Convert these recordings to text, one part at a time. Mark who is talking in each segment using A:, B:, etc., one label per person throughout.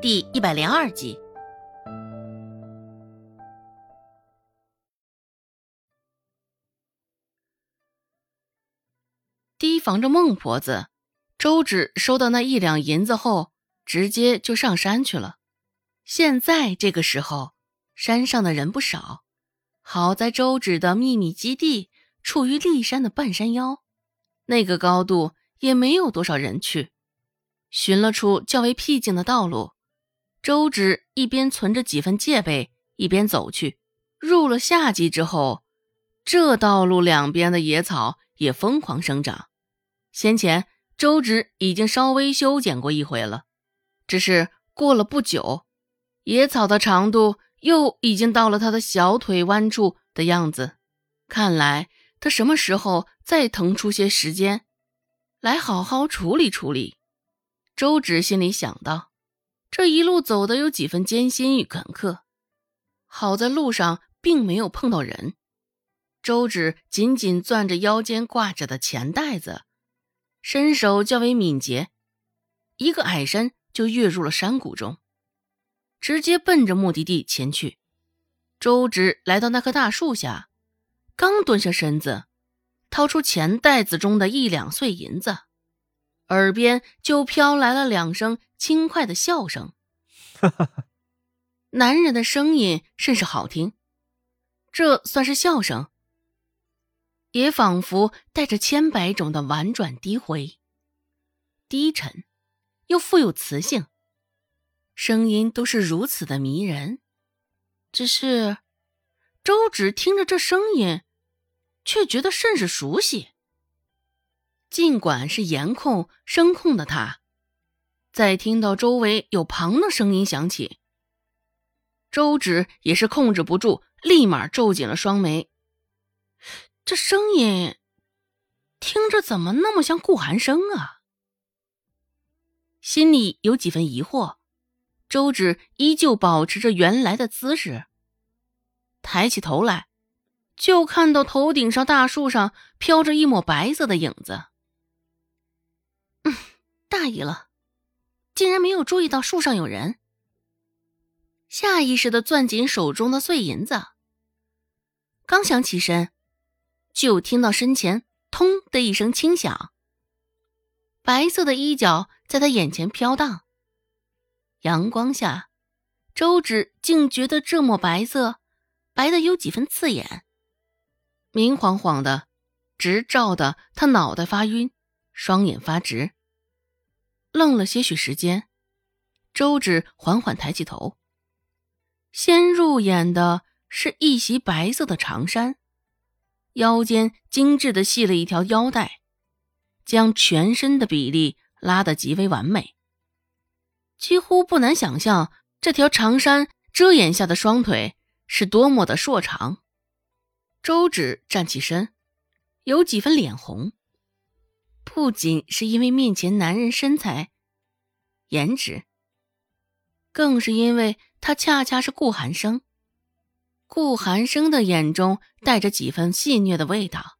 A: 第一百零二集。提防着孟婆子，周芷收到那一两银子后，直接就上山去了。现在这个时候，山上的人不少。好在周芷的秘密基地处于骊山的半山腰，那个高度也没有多少人去。寻了处较为僻静的道路，周芷一边存着几分戒备，一边走去。入了夏季之后，这道路两边的野草也疯狂生长。先前周芷已经稍微修剪过一回了，只是过了不久，野草的长度又已经到了他的小腿弯处的样子。看来他什么时候再腾出些时间来好好处理处理。周芷心里想到，这一路走的有几分艰辛与坎坷，好在路上并没有碰到人。周芷紧紧攥着腰间挂着的钱袋子，身手较为敏捷，一个矮身就跃入了山谷中，直接奔着目的地前去。周芷来到那棵大树下，刚蹲下身子，掏出钱袋子中的一两碎银子。耳边就飘来了两声轻快的笑声，
B: 哈哈哈！
A: 男人的声音甚是好听，这算是笑声，也仿佛带着千百种的婉转低回，低沉又富有磁性，声音都是如此的迷人。只是周芷听着这声音，却觉得甚是熟悉。尽管是颜控声控的他，在听到周围有旁的声音响起，周芷也是控制不住，立马皱紧了双眉。这声音听着怎么那么像顾寒生啊？心里有几分疑惑，周芷依旧保持着原来的姿势，抬起头来，就看到头顶上大树上飘着一抹白色的影子。大意了，竟然没有注意到树上有人。下意识的攥紧手中的碎银子，刚想起身，就听到身前“通”的一声轻响，白色的衣角在他眼前飘荡。阳光下，周芷竟觉得这抹白色白的有几分刺眼，明晃晃的，直照的他脑袋发晕，双眼发直。愣了些许时间，周芷缓缓抬起头，先入眼的是一袭白色的长衫，腰间精致的系了一条腰带，将全身的比例拉得极为完美，几乎不难想象这条长衫遮掩下的双腿是多么的硕长。周芷站起身，有几分脸红。不仅是因为面前男人身材、颜值，更是因为他恰恰是顾寒生。顾寒生的眼中带着几分戏谑的味道，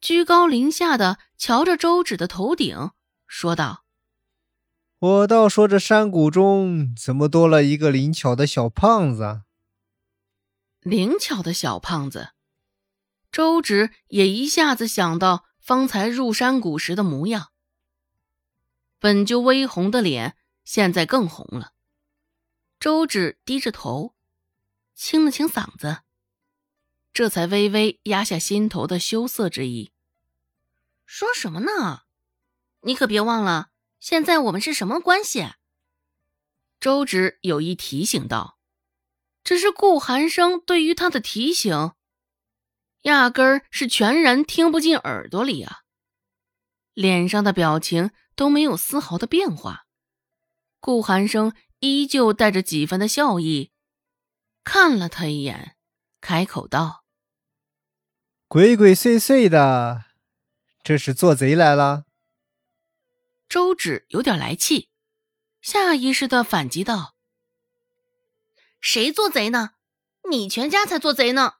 A: 居高临下的瞧着周芷的头顶，说道：“
B: 我倒说这山谷中怎么多了一个灵巧的小胖子？”
A: 灵巧的小胖子，周芷也一下子想到。方才入山谷时的模样，本就微红的脸，现在更红了。周芷低着头，清了清嗓子，这才微微压下心头的羞涩之意。说什么呢？你可别忘了，现在我们是什么关系？周芷有意提醒道。只是顾寒生对于他的提醒。压根儿是全然听不进耳朵里啊，脸上的表情都没有丝毫的变化。顾寒生依旧带着几分的笑意，看了他一眼，开口道：“
B: 鬼鬼祟祟的，这是做贼来了？”
A: 周芷有点来气，下意识的反击道：“谁做贼呢？你全家才做贼呢！”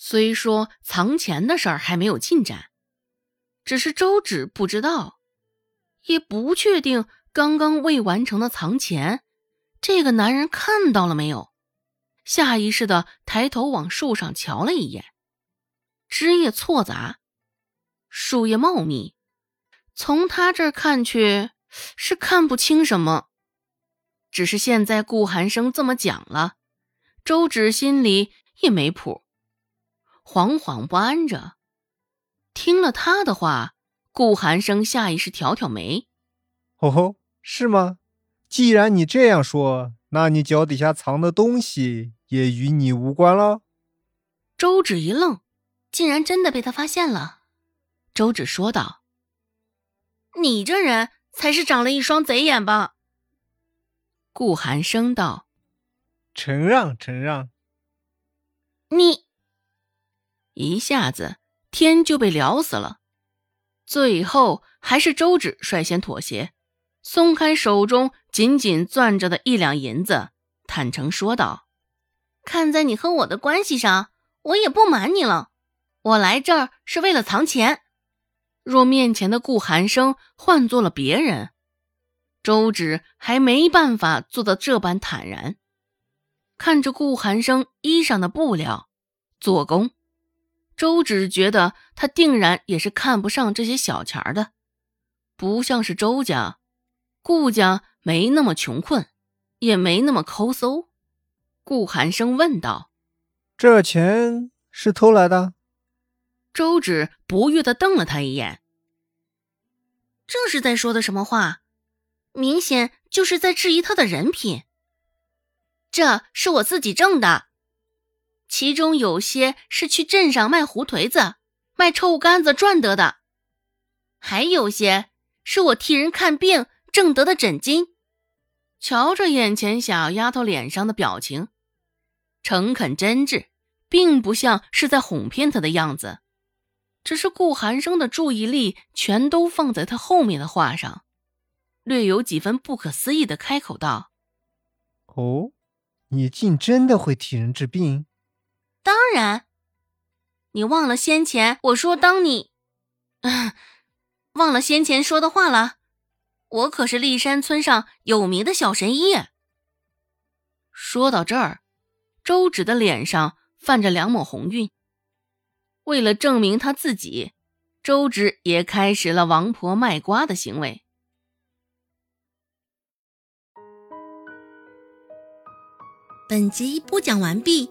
A: 虽说藏钱的事儿还没有进展，只是周芷不知道，也不确定刚刚未完成的藏钱，这个男人看到了没有？下意识的抬头往树上瞧了一眼，枝叶错杂，树叶茂密，从他这儿看去是看不清什么。只是现在顾寒生这么讲了，周芷心里也没谱，惶惶不安着。听了他的话，顾寒生下意识挑挑眉：“
B: 哦吼，是吗？既然你这样说，那你脚底下藏的东西也与你无关了。”
A: 周芷一愣，竟然真的被他发现了。周芷说道：“你这人才是长了一双贼眼吧？”顾寒生道：“
B: 承让，承让。”
A: 你一下子。天就被聊死了，最后还是周芷率先妥协，松开手中紧紧攥着的一两银子，坦诚说道：“看在你和我的关系上，我也不瞒你了，我来这儿是为了藏钱。若面前的顾寒生换做了别人，周芷还没办法做到这般坦然。看着顾寒生衣裳的布料，做工。”周芷觉得他定然也是看不上这些小钱的，不像是周家、顾家没那么穷困，也没那么抠搜。顾寒生问道：“
B: 这钱是偷来的？”
A: 周芷不悦的瞪了他一眼：“这是在说的什么话？明显就是在质疑他的人品。这是我自己挣的。”其中有些是去镇上卖胡颓子、卖臭干子赚得的，还有些是我替人看病挣得的诊金。瞧着眼前小丫头脸上的表情，诚恳真挚，并不像是在哄骗她的样子。只是顾寒生的注意力全都放在他后面的话上，略有几分不可思议的开口道：“
B: 哦，你竟真的会替人治病？”
A: 当然，你忘了先前我说当你，忘了先前说的话了。我可是骊山村上有名的小神医。说到这儿，周芷的脸上泛着两抹红晕。为了证明他自己，周芷也开始了王婆卖瓜的行为。
C: 本集播讲完毕。